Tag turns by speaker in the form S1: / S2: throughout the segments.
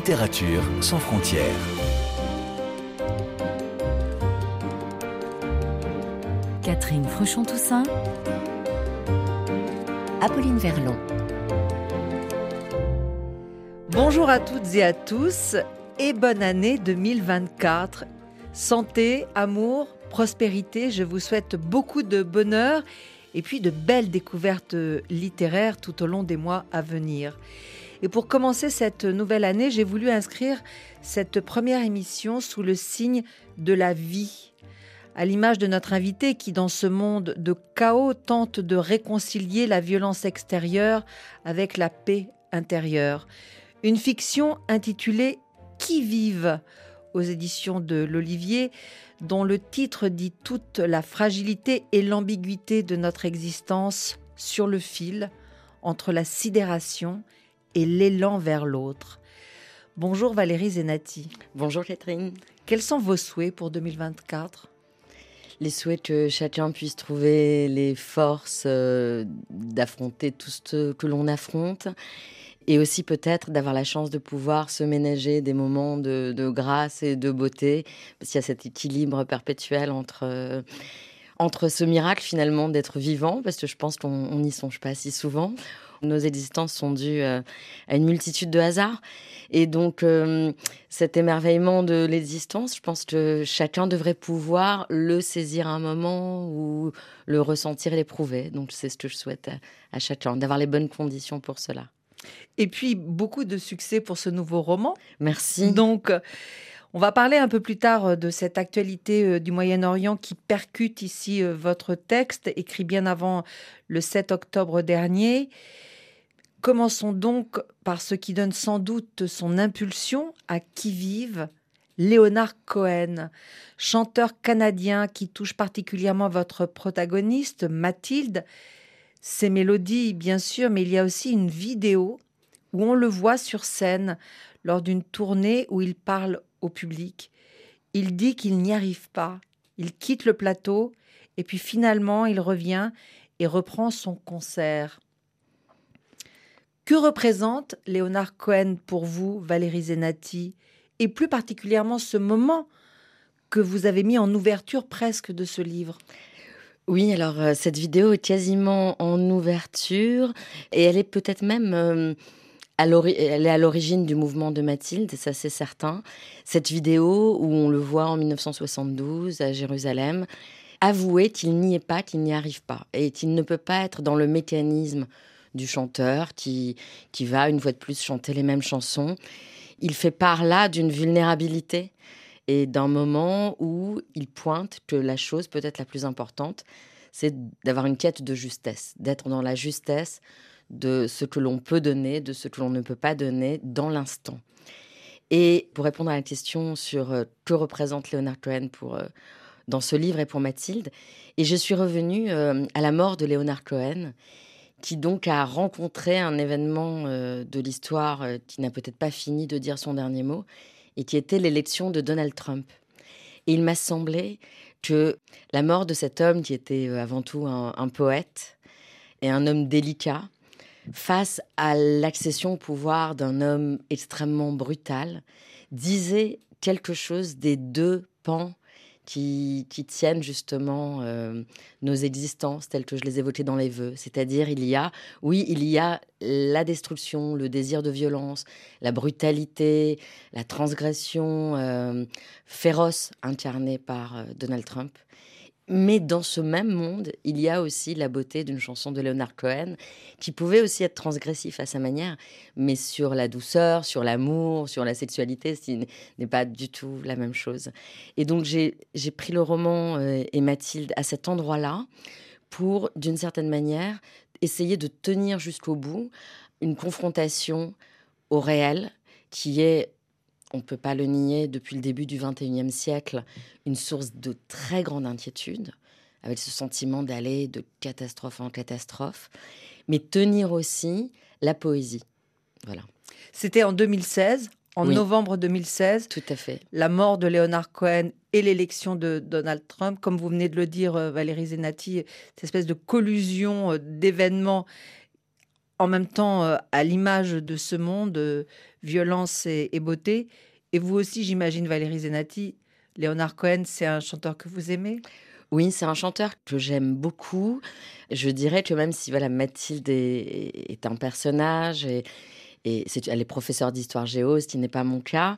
S1: Littérature sans frontières.
S2: Catherine Fruchon-Toussaint. Apolline Verlon.
S3: Bonjour à toutes et à tous et bonne année 2024. Santé, amour, prospérité, je vous souhaite beaucoup de bonheur et puis de belles découvertes littéraires tout au long des mois à venir. Et pour commencer cette nouvelle année, j'ai voulu inscrire cette première émission sous le signe de la vie. À l'image de notre invité qui, dans ce monde de chaos, tente de réconcilier la violence extérieure avec la paix intérieure. Une fiction intitulée Qui vive aux éditions de l'Olivier, dont le titre dit toute la fragilité et l'ambiguïté de notre existence sur le fil entre la sidération l'élan vers l'autre. Bonjour Valérie Zenati.
S4: Bonjour Catherine.
S3: Quels sont vos souhaits pour 2024
S4: Les souhaits que chacun puisse trouver les forces euh, d'affronter tout ce que l'on affronte et aussi peut-être d'avoir la chance de pouvoir se ménager des moments de, grâce et de beauté, parce qu'il y a cet équilibre perpétuel entre, euh, entre ce miracle finalement d'être vivant, parce que je pense qu'on n'y songe pas si souvent. Nos existences sont dues euh, à une multitude de hasards. Et donc, euh, cet émerveillement de l'existence, je pense que chacun devrait pouvoir le saisir à un moment ou le ressentir et l'éprouver. Donc, c'est ce que je souhaite à chacun, d'avoir les bonnes conditions pour cela.
S3: Et puis, beaucoup de succès pour ce nouveau roman.
S4: Merci.
S3: Donc, on va parler un peu plus tard euh, de cette actualité euh, du Moyen-Orient qui percute ici euh, votre texte, écrit bien avant le 7 octobre dernier. Commençons donc par ce qui donne sans doute son impulsion à qui vive Léonard Cohen, chanteur canadien qui touche particulièrement votre protagoniste, Mathilde, ses mélodies, bien sûr, mais il y a aussi une vidéo où on le voit sur scène lors d'une tournée où il parle au public. Il dit qu'il n'y arrive pas. Il quitte le plateau et puis finalement il revient et reprend son concert. Que représente Léonard Cohen pour vous, Valérie Zenati, et plus particulièrement ce moment que vous avez mis en ouverture presque de ce livre?
S4: Oui, alors euh, cette vidéo est quasiment en ouverture et elle est peut-être même euh, à elle est à l'origine du mouvement de Mathilde, ça c'est certain. Cette vidéo où on le voit en 1972 à Jérusalem, avouer qu'il n'y est pas, qu'il n'y arrive pas et qu'il ne peut pas être dans le mécanisme du chanteur qui, qui va une fois de plus chanter les mêmes chansons. Il fait part là d'une vulnérabilité et d'un moment où il pointe que la chose peut-être la plus importante, c'est d'avoir une quête de justesse, d'être dans la justesse de ce que l'on peut donner, de ce que l'on ne peut pas donner dans l'instant. Et pour répondre à la question sur euh, que représente Léonard Cohen pour, euh, dans ce livre et pour Mathilde, et je suis revenue euh, à la mort de Léonard Cohen, qui donc a rencontré un événement de l'histoire qui n'a peut-être pas fini de dire son dernier mot, et qui était l'élection de Donald Trump. Et il m'a semblé que la mort de cet homme, qui était euh, avant tout un, poète et un homme délicat, face à l'accession au pouvoir d'un homme extrêmement brutal, disait quelque chose des deux pans qui, tiennent justement euh, nos existences telles que je les évoquais dans les vœux. C'est-à-dire, il y a, oui, il y a la destruction, le désir de violence, la brutalité, la transgression euh, féroce incarnée par euh, Donald Trump. Mais dans ce même monde, il y a aussi la beauté d'une chanson de Leonard Cohen, qui pouvait aussi être transgressif à sa manière, mais sur la douceur, sur l'amour, sur la sexualité, ce n'est pas du tout la même chose. Et donc j'ai pris le roman euh, et Mathilde à cet endroit-là pour, d'une certaine manière, essayer de tenir jusqu'au bout une confrontation au réel qui est on ne peut pas le nier, depuis le début du XXIe siècle, une source de très grande inquiétude, avec ce sentiment d'aller de catastrophe en catastrophe, mais tenir aussi la poésie. Voilà.
S3: C'était en 2016, en novembre 2016.
S4: Tout à fait.
S3: La mort de Leonard Cohen et l'élection de Donald Trump, comme vous venez de le dire, euh, Valérie Zenati, cette espèce de collusion euh, d'événements en même temps euh, à l'image de ce monde, violence et, beauté. Et vous aussi, j'imagine, Valérie Zenati, Léonard Cohen, c'est un chanteur que vous aimez?
S4: Oui, c'est un chanteur que j'aime beaucoup. Je dirais que même si voilà, Mathilde est, un personnage et, elle est professeure d'histoire géo, ce qui n'est pas mon cas,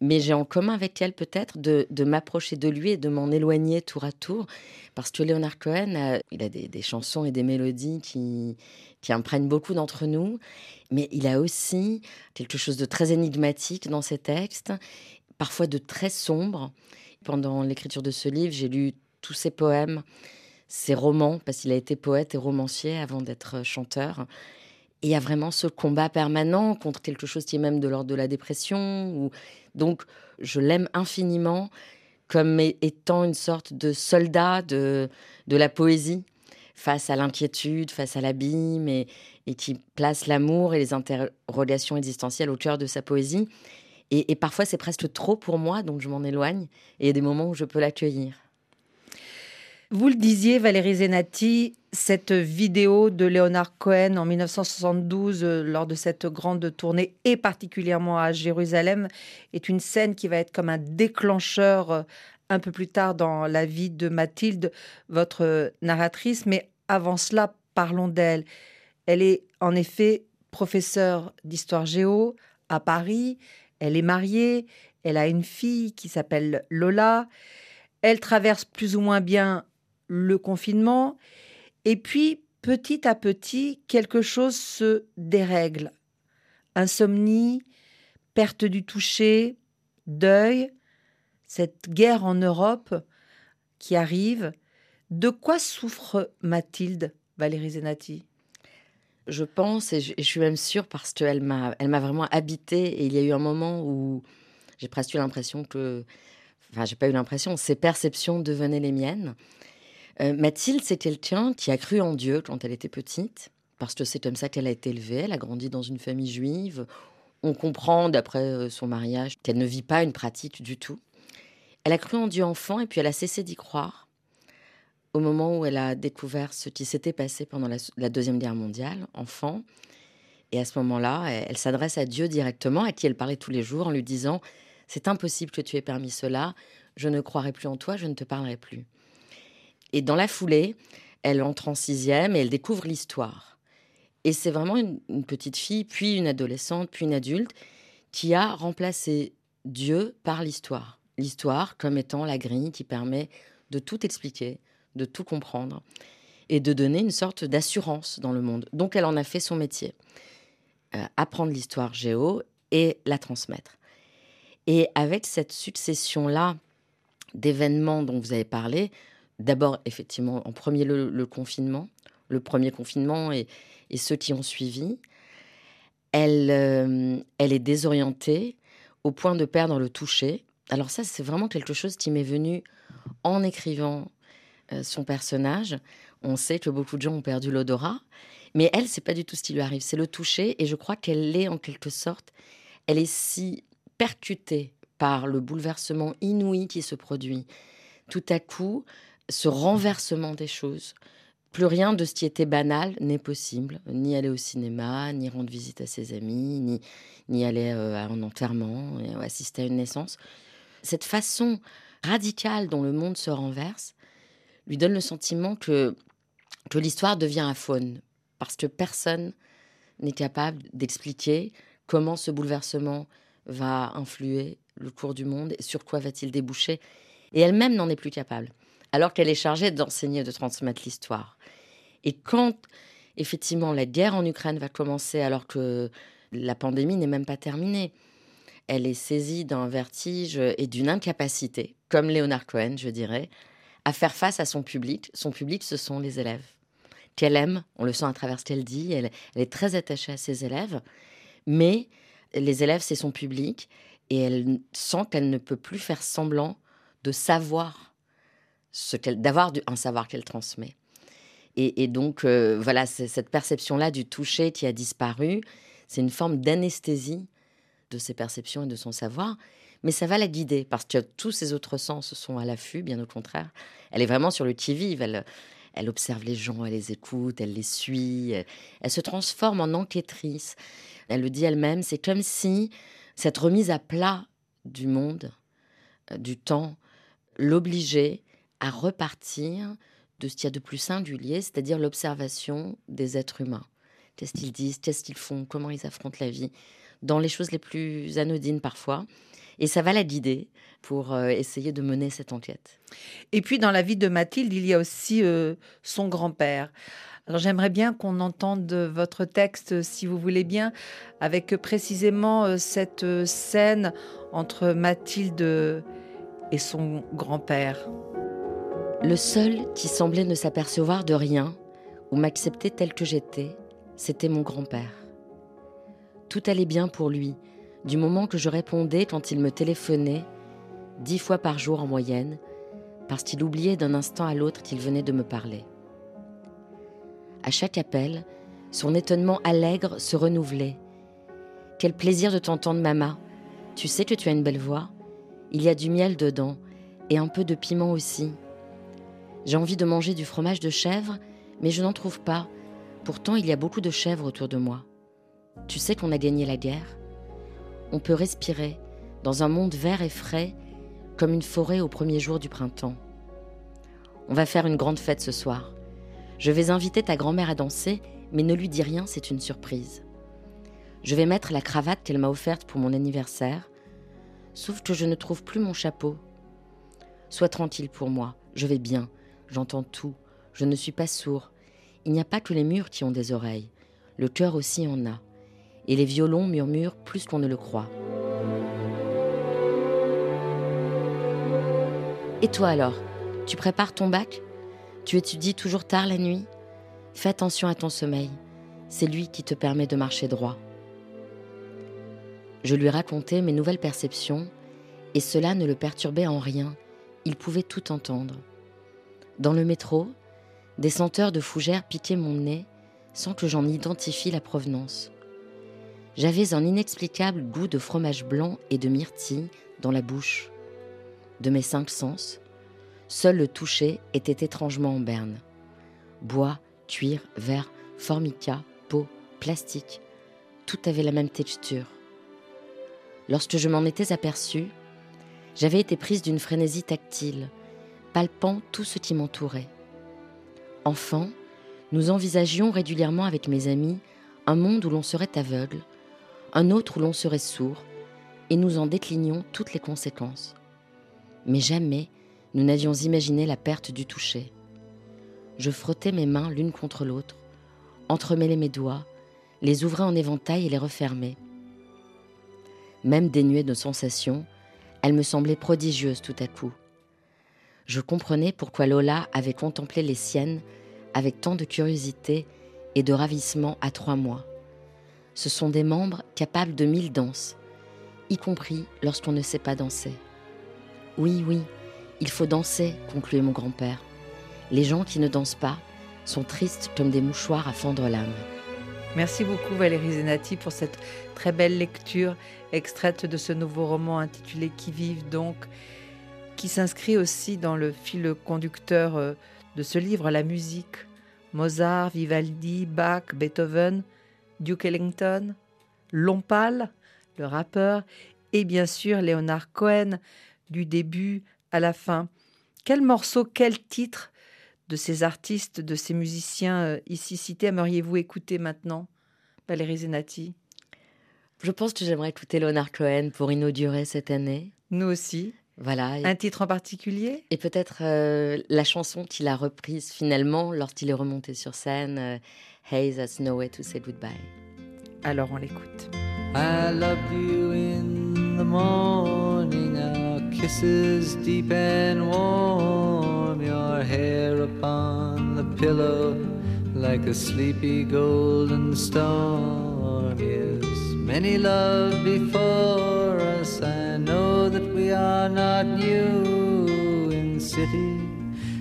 S4: mais j'ai en commun avec elle peut-être de, m'approcher de lui et de m'en éloigner tour à tour, parce que Leonard Cohen, euh, il a des, des chansons et des mélodies qui, qui imprègnent beaucoup d'entre nous, mais il a aussi quelque chose de très énigmatique dans ses textes, parfois de très sombre. Pendant l'écriture de ce livre, j'ai lu tous ses poèmes, ses romans, parce qu'il a été poète et romancier avant d'être chanteur. Il y a vraiment ce combat permanent contre quelque chose qui est même de l'ordre de la dépression. Ou... Donc, je l'aime infiniment comme étant une sorte de soldat de, la poésie face à l'inquiétude, face à l'abîme, et, et qui place l'amour et les interrogations existentielles au cœur de sa poésie. Et, et parfois, c'est presque trop pour moi, donc je m'en éloigne. Et il y a des moments où je peux l'accueillir.
S3: Vous le disiez, Valérie Zenati, cette vidéo de Léonard Cohen en 1972, euh, lors de cette grande tournée, et particulièrement à Jérusalem, est une scène qui va être comme un déclencheur euh, un peu plus tard dans la vie de Mathilde, votre euh, narratrice. Mais avant cela, parlons d'elle. Elle est en effet professeure d'histoire géo à Paris. Elle est mariée. Elle a une fille qui s'appelle Lola. Elle traverse plus ou moins bien le confinement. Et puis, petit à petit, quelque chose se dérègle. Insomnie, perte du toucher, deuil, cette guerre en Europe qui arrive. De quoi souffre Mathilde, Valérie Zenati?
S4: Je pense, et je, suis même sûre, parce qu'elle m'a, elle m'a vraiment habité. Et il y a eu un moment où j'ai presque eu l'impression que. Enfin, j'ai pas eu l'impression, ses perceptions devenaient les miennes. Euh, Mathilde, c'est quelqu'un qui a cru en Dieu quand elle était petite, parce que c'est comme ça qu'elle a été élevée. Elle a grandi dans une famille juive. On comprend, d'après euh, son mariage, qu'elle ne vit pas une pratique du tout. Elle a cru en Dieu enfant et puis elle a cessé d'y croire au moment où elle a découvert ce qui s'était passé pendant la, Deuxième Guerre mondiale, enfant. Et à ce moment-là, elle s'adresse à Dieu directement, à qui elle parlait tous les jours, en lui disant C'est impossible que tu aies permis cela, je ne croirai plus en toi, je ne te parlerai plus. Et dans la foulée, elle entre en sixième et elle découvre l'histoire. Et c'est vraiment une, petite fille, puis une adolescente, puis une adulte, qui a remplacé Dieu par l'histoire. L'histoire comme étant la grille qui permet de tout expliquer, de tout comprendre et de donner une sorte d'assurance dans le monde. Donc elle en a fait son métier. Euh, apprendre l'histoire géo et la transmettre. Et avec cette succession-là d'événements dont vous avez parlé, d'abord effectivement en premier le, le confinement, le premier confinement et, ceux qui ont suivi, elle, euh, elle est désorientée au point de perdre le toucher. Alors ça, c'est vraiment quelque chose qui m'est venu en écrivant euh, son personnage. On sait que beaucoup de gens ont perdu l'odorat, mais elle, c'est pas du tout ce qui lui arrive, c'est le toucher. Et je crois qu'elle est en quelque sorte, elle est si percutée par le bouleversement inouï qui se produit. Tout à coup, ce renversement des choses. Plus rien de ce qui était banal n'est possible. Ni aller au cinéma, ni rendre visite à ses amis, ni, aller euh, à un enterrement, assister à une naissance. Cette façon radicale dont le monde se renverse lui donne le sentiment que, que l'histoire devient aphone, parce que personne n'est capable d'expliquer comment ce bouleversement va influer le cours du monde et sur quoi va-t-il déboucher. Et elle-même n'en est plus capable, alors qu'elle est chargée d'enseigner de transmettre l'histoire. Et quand, effectivement, la guerre en Ukraine va commencer, alors que la pandémie n'est même pas terminée, elle est saisie d'un vertige et d'une incapacité, comme Léonard Cohen, je dirais, à faire face à son public. Son public, ce sont les élèves qu'elle aime, on le sent à travers ce qu'elle dit, elle, elle, est très attachée à ses élèves, mais les élèves, c'est son public, et elle sent qu'elle ne peut plus faire semblant de savoir, ce qu'elle, d'avoir un savoir qu'elle transmet. Et, donc, euh, voilà, cette perception-là du toucher qui a disparu, c'est une forme d'anesthésie de ses perceptions et de son savoir, mais ça va la guider, parce que tous ses autres sens sont à l'affût, bien au contraire. Elle est vraiment sur le qui-vive, elle Elle observe les gens, elle les écoute, elle les suit. Elle se transforme en enquêtrice. Elle le dit elle-même, c'est comme si cette remise à plat du monde, euh, du temps, l'obligeait à repartir de ce qu'il y a de plus singulier, c'est-à-dire l'observation des êtres humains. Qu'est-ce qu'ils disent, qu'est-ce qu'ils font, comment ils affrontent la vie, dans les choses les plus anodines parfois. Et ça va la guider pour euh, essayer de mener cette enquête.
S3: Et puis dans la vie de Mathilde, il y a aussi euh, son grand-père. Alors j'aimerais bien qu'on entende votre texte, si vous voulez bien, avec précisément euh, cette scène entre Mathilde et son grand-père.
S4: Le seul qui semblait ne s'apercevoir de rien ou m'accepter tel que j'étais, c'était mon grand-père. Tout allait bien pour lui, du moment que je répondais quand il me téléphonait, dix fois par jour en moyenne, parce qu'il oubliait d'un instant à l'autre qu'il venait de me parler. À chaque appel, son étonnement allègre se renouvelait. Quel plaisir de t'entendre, maman. Tu sais que tu as une belle voix. Il y a du miel dedans, et un peu de piment aussi. J'ai envie de manger du fromage de chèvre, mais je n'en trouve pas. Pourtant, il y a beaucoup de chèvres autour de moi. Tu sais qu'on a gagné la guerre On peut respirer dans un monde vert et frais, comme une forêt au premier jour du printemps. On va faire une grande fête ce soir. Je vais inviter ta grand-mère à danser, mais ne lui dis rien, c'est une surprise. Je vais mettre la cravate qu'elle m'a offerte pour mon anniversaire, sauf que je ne trouve plus mon chapeau. Sois tranquille pour moi, je vais bien, j'entends tout, je ne suis pas sourd. Il n'y a pas que les murs qui ont des oreilles, le cœur aussi en a, et les violons murmurent plus qu'on ne le croit. Et toi alors, tu prépares ton bac? Tu étudies toujours tard la nuit? Fais attention à ton sommeil, c'est lui qui te permet de marcher droit. Je lui racontais mes nouvelles perceptions, et cela ne le perturbait en rien, il pouvait tout entendre. Dans le métro, des senteurs de fougères piquaient mon nez sans que j'en identifie la provenance. J'avais un inexplicable goût de fromage blanc et de myrtille dans la bouche. De mes cinq sens, seul le toucher était étrangement en berne. Bois, cuir, verre, formica, peau, plastique, tout avait la même texture. Lorsque je m'en étais aperçue, j'avais été prise d'une frénésie tactile, palpant tout ce qui m'entourait. Enfant, nous envisagions régulièrement avec mes amis un monde où l'on serait aveugle, un autre où l'on serait sourd, et nous en déclinions toutes les conséquences. Mais jamais nous n'avions imaginé la perte du toucher. Je frottais mes mains l'une contre l'autre, entremêlais mes doigts, les ouvrais en éventail et les refermais. Même dénuée de sensations, elle me semblait prodigieuse tout à coup. Je comprenais pourquoi Lola avait contemplé les siennes avec tant de curiosité et de ravissement à trois mois. Ce sont des membres capables de mille danses, y compris lorsqu'on ne sait pas danser. Oui, oui, il faut danser, concluait mon grand-père. Les gens qui ne dansent pas sont tristes comme des mouchoirs à fendre l'âme.
S3: Merci beaucoup Valérie Zenati pour cette très belle lecture extraite de ce nouveau roman intitulé Qui vivent donc, qui s'inscrit aussi dans le fil conducteur euh, de ce livre, la musique. Mozart, Vivaldi, Bach, Beethoven, Duke Ellington, Lompal, le rappeur, et bien sûr Leonard Cohen, du début à la fin. Quel morceau, quel titre de ces artistes, de ces musiciens euh, ici cités aimeriez-vous écouter maintenant, Valérie Zenati?
S4: Je pense que j'aimerais écouter Leonard Cohen pour inaugurer cette année.
S3: Nous aussi.
S4: Voilà.
S3: Un titre en particulier?
S4: Et peut-être euh, la chanson qu'il a reprise finalement lorsqu'il est remonté sur scène, euh, Hey, that's no way to say goodbye.
S3: Alors on l'écoute.
S5: I loved you in the morning, our kisses deep and warm, your hair upon the pillow like a sleepy golden storm. Yes, many love before that we are not new in city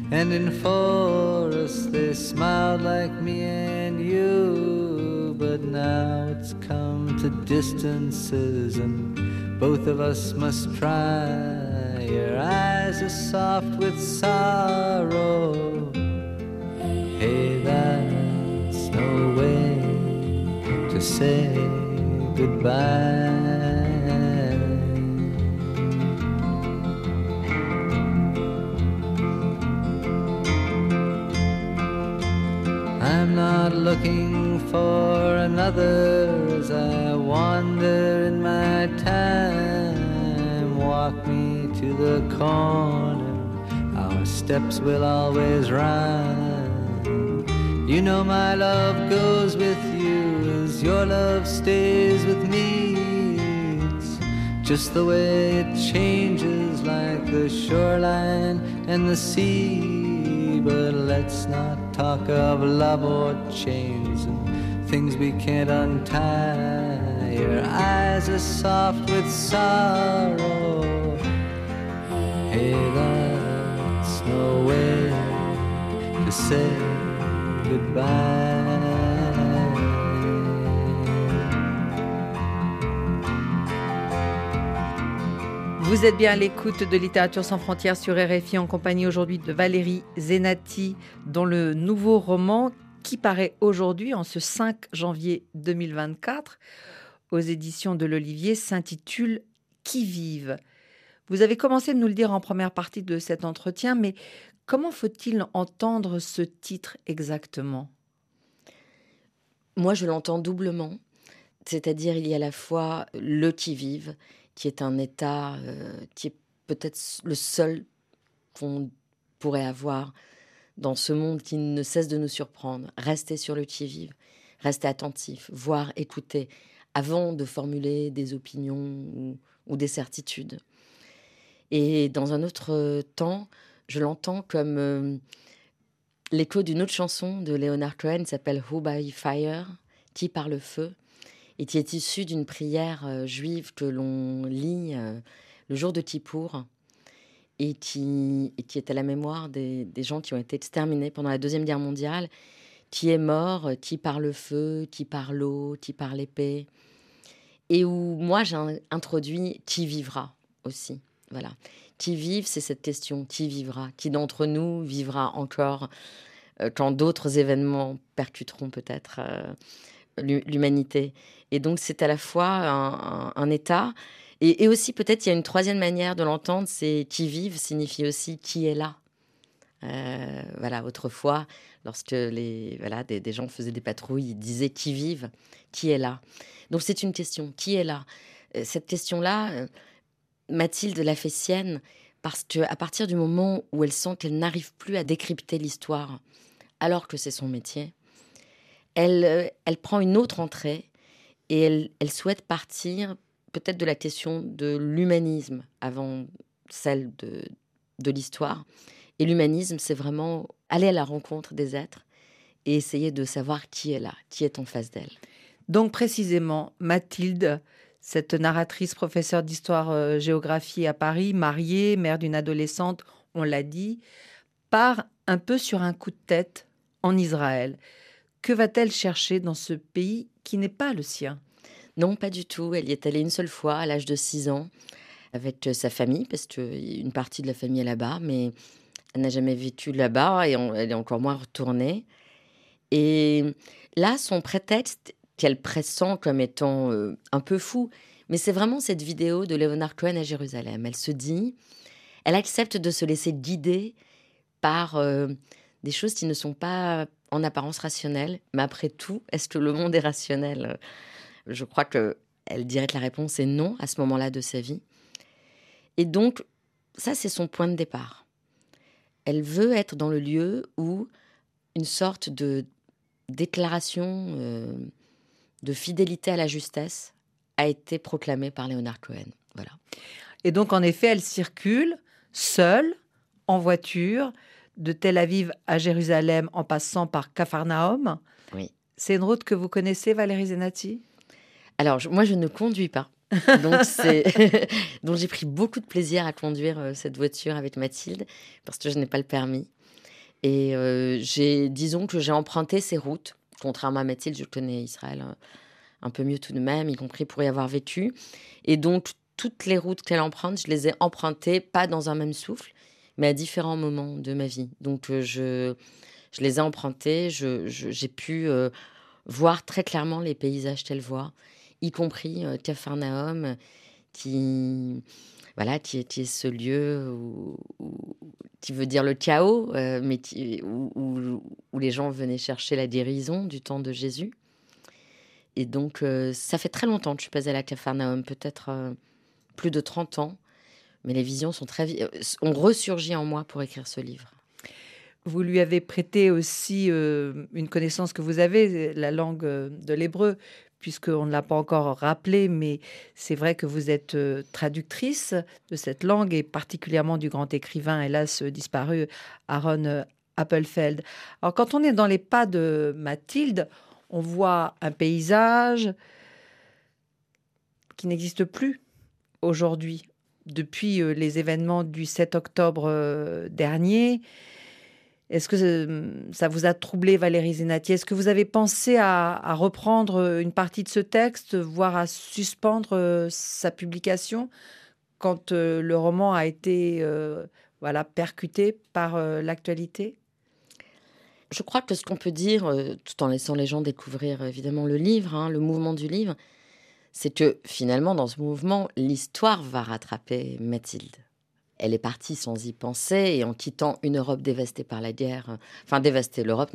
S5: and in forest. They smiled like me and you, but now it's come to distances, and both of us must try. Your eyes are soft with sorrow. Hey, that's no way to say goodbye. I'm not looking for another as I wander in my time. Walk me to the corner, our steps will always rhyme. You know my love goes with you as your love stays with me. It's just the way it changes like the shoreline and the sea. But let's not talk of love or chains and things we can't untie. Your eyes are soft with sorrow. Hey, that's no way to say goodbye.
S3: Vous êtes bien à l'écoute de Littérature sans frontières sur RFI en compagnie aujourd'hui de Valérie Zenati, dont le nouveau roman qui paraît aujourd'hui, en ce 5 janvier 2024, aux éditions de l'Olivier, s'intitule Qui vive Vous avez commencé de nous le dire en première partie de cet entretien, mais comment faut-il entendre ce titre exactement?
S4: Moi, je l'entends doublement. C'est-à-dire, il y a à la fois le qui vive, qui est un état euh, qui est peut-être le seul qu'on pourrait avoir dans ce monde qui ne cesse de nous surprendre. Rester sur le qui-vive, rester attentif, voir, écouter, avant de formuler des opinions ou, des certitudes. Et dans un autre temps, je l'entends comme euh, l'écho d'une autre chanson de Leonard Cohen s'appelle Who by Fire, qui par le feu, et qui est issue d'une prière euh, juive que l'on lit euh, le jour de Kippour et qui, est à la mémoire des, gens qui ont été exterminés pendant la Deuxième Guerre mondiale, qui est mort, euh, qui par le feu, qui par l'eau, qui par l'épée, et où moi j'ai introduit qui vivra aussi. Voilà. Qui vive, c'est cette question, qui vivra Qui d'entre nous vivra encore quand d'autres événements percuteront peut-être l'humanité Et donc c'est à la fois un, état, et, aussi peut-être il y a une troisième manière de l'entendre, c'est qui vive signifie aussi qui est là. Euh, voilà, autrefois, lorsque les, voilà, des, des gens faisaient des patrouilles, ils disaient qui vive, qui est là. Donc c'est une question, qui est là Euh, Cette question-là, euh, Mathilde l'a fait sienne parce que à partir du moment où elle sent qu'elle n'arrive plus à décrypter l'histoire, alors que c'est son métier, elle, euh, elle prend une autre entrée et elle, souhaite partir peut-être de la question de l'humanisme avant celle de, de l'histoire. Et l'humanisme, c'est vraiment aller à la rencontre des êtres et essayer de savoir qui est là, qui est en face d'elle.
S3: Donc précisément, Mathilde, cette narratrice professeure d'histoire-géographie à Paris, mariée, mère d'une adolescente, on l'a dit, part un peu sur un coup de tête en Israël. Que va-t-elle chercher dans ce pays qui n'est pas le sien?
S4: Non, pas du tout. Elle y est allée une seule fois à l'âge de 6 ans avec euh, sa famille, parce qu'une partie de la famille est là-bas, mais elle n'a jamais vécu là-bas et elle est encore moins retournée. Et là, son prétexte, qu'elle pressent comme étant euh, un peu fou, mais c'est vraiment cette vidéo de Leonard Cohen à Jérusalem. Elle se dit, elle accepte de se laisser guider par euh, des choses qui ne sont pas en apparence rationnelles, mais après tout, est-ce que le monde est rationnel Je crois que elle dirait que la réponse est non à ce moment-là de sa vie. Et donc, ça, c'est son point de départ. Elle veut être dans le lieu où une sorte de déclaration euh, de fidélité à la justesse a été proclamée par Leonard Cohen. Voilà.
S3: Et donc, en effet, elle circule seule, en voiture, de Tel Aviv à Jérusalem en passant par Capharnaüm.
S4: Oui.
S3: C'est une route que vous connaissez, Valérie Zenati?
S4: Alors, je- moi, je ne conduis pas. Donc, j'ai pris beaucoup de plaisir à conduire euh, cette voiture avec Mathilde parce que je n'ai pas le permis. Et euh, j'ai, disons que j'ai emprunté ces routes. Contrairement à Mathilde, je connais Israël euh, un peu mieux tout de même, y compris pour y avoir vécu. Et donc, toutes les routes qu'elle emprunte, je les ai empruntées, pas dans un même souffle, mais à différents moments de ma vie. Donc, euh, je, Je les ai empruntés, j'ai pu euh, voir très clairement les paysages qu'elle voit, y compris euh, Capharnaüm, qui, voilà, qui, est ce lieu où, qui veut dire le chaos, euh, mais où, où, les gens venaient chercher la guérison du temps de Jésus. Et donc, ça fait très longtemps que je suis pas allée à Capharnaüm, peut-être plus de 30 ans. Mais les visions sont très, ont ressurgi en moi pour écrire ce livre.
S3: Vous lui avez prêté aussi une connaissance que vous avez, la langue de l'hébreu, puisqu'on ne l'a pas encore rappelé, mais c'est vrai que vous êtes euh, traductrice de cette langue et particulièrement du grand écrivain, hélas disparu, Aaron euh, Appelfeld. Alors quand on est dans les pas de Mathilde, on voit un paysage qui n'existe plus aujourd'hui. Depuis euh, les événements du 7 octobre dernier, est-ce que euh, ça vous a troublé, Valérie Zenati? Est-ce que vous avez pensé à, reprendre euh, une partie de ce texte, voire à suspendre euh, sa publication quand le roman a été voilà, percuté par l'actualité?
S4: Je crois que ce qu'on peut dire, tout en laissant les gens découvrir évidemment le livre, hein, le mouvement du livre, c'est que finalement, dans ce mouvement, l'histoire va rattraper Mathilde elle est partie sans y penser et en quittant une Europe dévastée par la guerre. Enfin, dévastée. L'Europe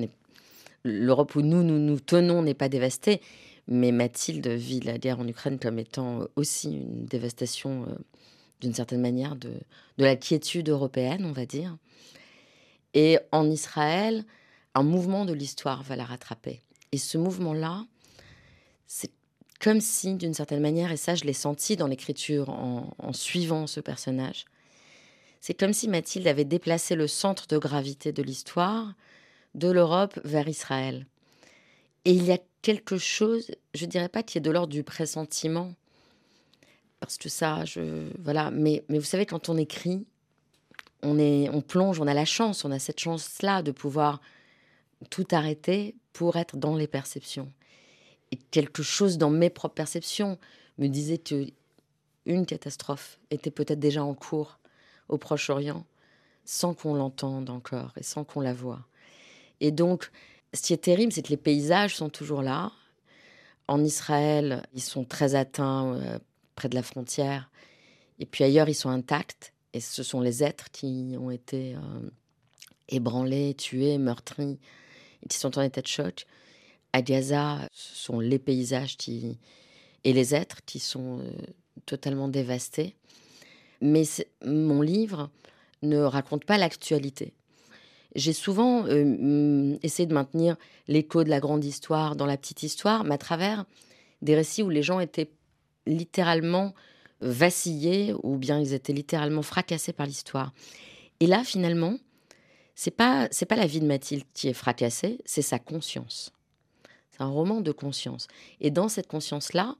S4: l'Europe où nous, nous nous tenons n'est pas dévastée, mais Mathilde vit la guerre en Ukraine comme étant aussi une dévastation, euh, d'une certaine manière, de, de la quiétude européenne, on va dire. Et en Israël, un mouvement de l'histoire va la rattraper. Et ce mouvement-là, c'est comme si, d'une certaine manière, et ça je l'ai senti dans l'écriture en suivant ce personnage, c'est comme si Mathilde avait déplacé le centre de gravité de l'histoire de l'Europe vers Israël. Et il y a quelque chose, je dirais pas qui est de l'ordre du pressentiment, parce que ça, je voilà. Mais mais vous savez, quand on écrit, on est, on plonge, on a la chance, on a cette chance-là de pouvoir tout arrêter pour être dans les perceptions. Et quelque chose dans mes propres perceptions me disait que une catastrophe était peut-être déjà en cours au Proche-Orient sans qu'on l'entende encore et sans qu'on la voie. Et donc, ce qui est terrible, c'est que les paysages sont toujours là. En Israël, ils sont très atteints euh, près de la frontière. Et puis ailleurs, ils sont intacts. Et ce sont les êtres qui ont été euh, ébranlés, tués, meurtris, et qui sont en état de choc. À Gaza, ce sont les paysages et les êtres qui sont euh, totalement dévastés. Mais mon livre ne raconte pas l'actualité. J'ai souvent euh, mm, essayé de maintenir l'écho de la grande histoire dans la petite histoire, mais à travers des récits où les gens étaient littéralement vacillés ou bien ils étaient littéralement fracassés par l'histoire. Et là, finalement, c'est pas c'est pas la vie de Mathilde qui est fracassée, c'est sa conscience. C'est un roman de conscience. Et dans cette conscience-là,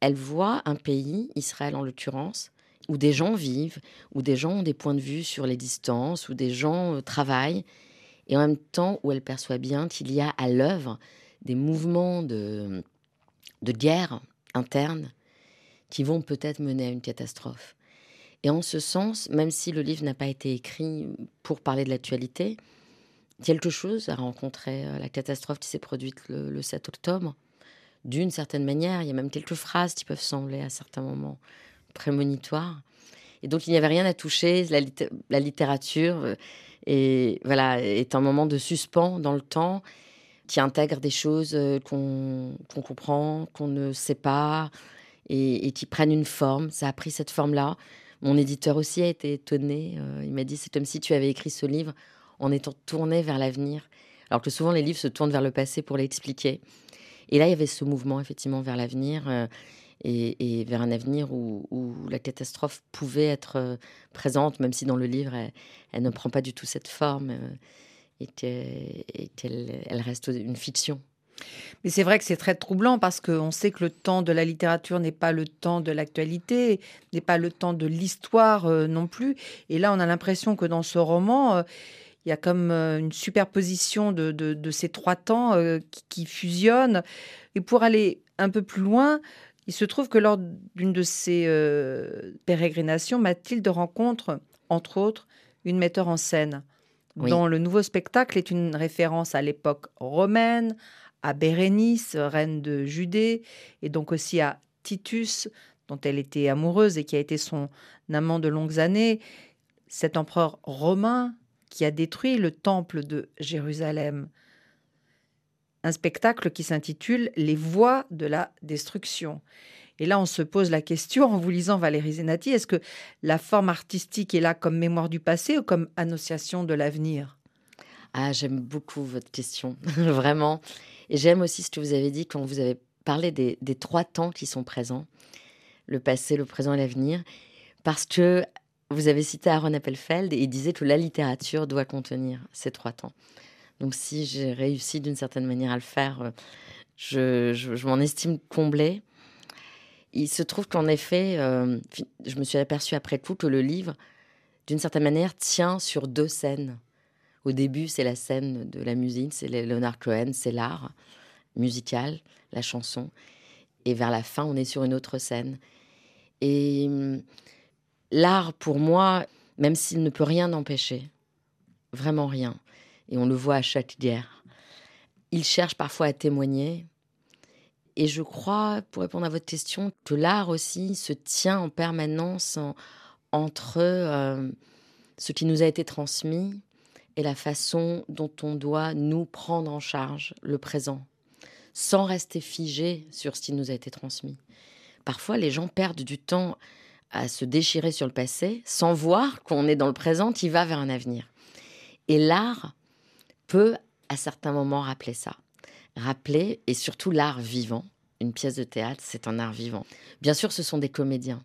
S4: elle voit un pays, Israël en l'occurrence, où des gens vivent, où des gens ont des points de vue sur les distances, où des gens euh, travaillent, et en même temps où elle perçoit bien qu'il y a à l'œuvre des mouvements de, de guerre interne qui vont peut-être mener à une catastrophe. Et en ce sens, même si le livre n'a pas été écrit pour parler de l'actualité, quelque chose a rencontré euh, la catastrophe qui s'est produite le, le 7 octobre. D'une certaine manière, il y a même quelques phrases qui peuvent sembler à certains moments prémonitoire. Et donc, il n'y avait rien à toucher. La, littérature euh, et, voilà, est un moment de suspens dans le temps qui intègre des choses euh, qu'on comprend, qu'on ne sait pas et, qui prennent une forme. Ça a pris cette forme-là. Mon éditeur aussi a été étonné. Euh, il m'a dit c'est comme si tu avais écrit ce livre en étant tourné vers l'avenir. Alors que souvent les livres se tournent vers le passé pour l'expliquer. Et là, il y avait ce mouvement effectivement vers l'avenir et, vers un avenir où, la catastrophe pouvait être euh, présente, même si dans le livre, elle, ne prend pas du tout cette forme euh, et qu'elle elle reste une fiction.
S3: Mais c'est vrai que c'est très troublant parce qu'on sait que le temps de la littérature n'est pas le temps de l'actualité, n'est pas le temps de l'histoire euh, non plus. Et là, on a l'impression que dans ce roman, il y a comme une superposition de, de, ces trois temps qui, qui, fusionnent. Et pour aller un peu plus loin, il se trouve que lors d'une de ces euh, pérégrinations, Mathilde rencontre, entre autres, une metteur en scène, dont le nouveau spectacle est une référence à l'époque romaine, à Bérénice, reine de Judée, et donc aussi à Titus, dont elle était amoureuse et qui a été son amant de longues années, cet empereur romain qui a détruit le temple de Jérusalem. Un spectacle qui s'intitule Les voies de la destruction. Et là, on se pose la question, en vous lisant Valérie Zenati, est-ce que la forme artistique est là comme mémoire du passé ou comme annonciation de l'avenir?
S4: Ah, j'aime beaucoup votre question, vraiment. Et j'aime aussi ce que vous avez dit quand vous avez parlé des, des trois temps qui sont présents le passé, le présent et l'avenir, parce que vous avez cité Aaron Appelfeld et il disait que la littérature doit contenir ces trois temps. Donc si j'ai réussi d'une certaine manière à le faire, euh, je, m'en estime comblée. Il se trouve qu'en effet, euh, je me suis aperçue après coup que le livre, d'une certaine manière, tient sur deux scènes. Au début, c'est la scène de la musique, c'est Leonard Cohen, c'est l'art musical, la chanson. Et vers la fin, on est sur une autre scène. Et hum, l'art, pour moi, même s'il ne peut rien empêcher, vraiment rien, et on le voit à chaque guerre, il cherche parfois à témoigner. Et je crois, pour répondre à votre question, que l'art aussi se tient en permanence entre euh, ce qui nous a été transmis et la façon dont on doit nous prendre en charge le présent, sans rester figé sur ce qui nous a été transmis parfois les gens perdent du temps à se déchirer sur le passé sans voir qu'on est dans le présent qui va vers un avenir. Et l'art peut à certains moments rappeler ça. Rappeler, et surtout l'art vivant. Une pièce de théâtre, c'est un art vivant. Bien sûr, ce sont des comédiens.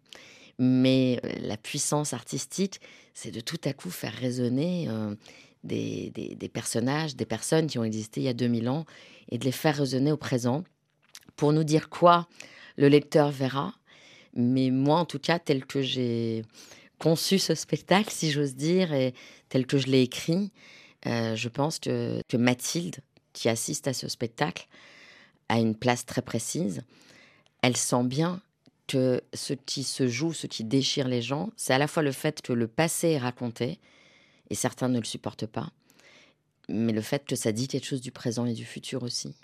S4: Mais euh, la puissance artistique, c'est de tout à coup faire résonner euh, des, des, personnages, des personnes qui ont existé il y a 2000 ans, et de les faire résonner au présent pour nous dire quoi le lecteur verra. Mais moi, en tout cas, tel que j'ai conçu ce spectacle, si j'ose dire, et tel que je l'ai écrit, euh, je pense que, Mathilde, qui assiste à ce spectacle, a une place très précise. Elle sent bien que ce qui se joue, ce qui déchire les gens, c'est à la fois le fait que le passé est raconté, et certains ne le supportent pas, mais le fait que ça dit quelque chose du présent et du futur aussi.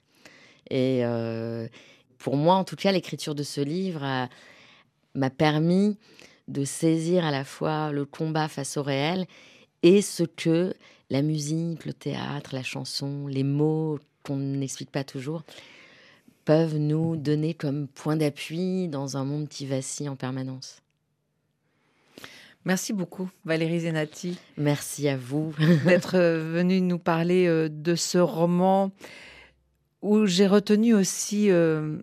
S4: Et, euh, pour moi, en tout cas, l'écriture de ce livre m'a permis de saisir à la fois le combat face au réel et ce que la musique, le théâtre, la chanson, les mots qu'on n'explique pas toujours peuvent nous donner comme point d'appui dans un monde qui vacille en permanence.
S3: Merci beaucoup, Valérie Zenati.
S4: Merci à vous
S3: d'être venue nous parler euh, de ce roman où j'ai retenu aussi euh,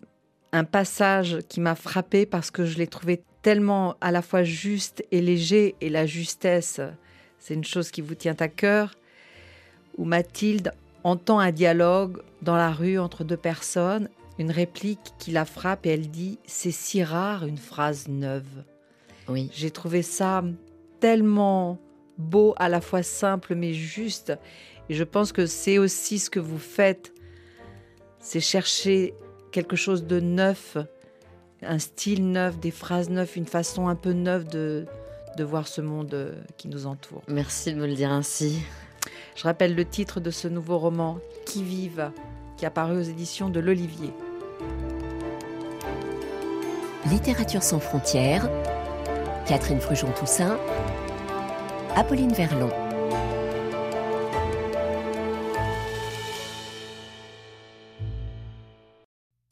S3: un passage qui m'a frappé parce que je l'ai trouvé tellement à la fois juste et léger, et la justesse, c'est une chose qui vous tient à cœur, où Mathilde entend un dialogue dans la rue entre deux personnes, une réplique qui la frappe et elle dit C'est si rare une phrase neuve.
S4: Oui.
S3: J'ai trouvé ça tellement beau, à la fois simple mais juste. Et je pense que c'est aussi ce que vous faites, c'est chercher quelque chose de neuf, un style neuf, des phrases neuves, une façon un peu neuve de, de voir ce monde euh, qui nous entoure.
S4: Merci de me le dire ainsi.
S3: Je rappelle le titre de ce nouveau roman, Qui vive, qui a paru aux éditions de l'Olivier.
S2: Littérature sans frontières, Catherine Frujon-Toussaint, Apolline Verlon.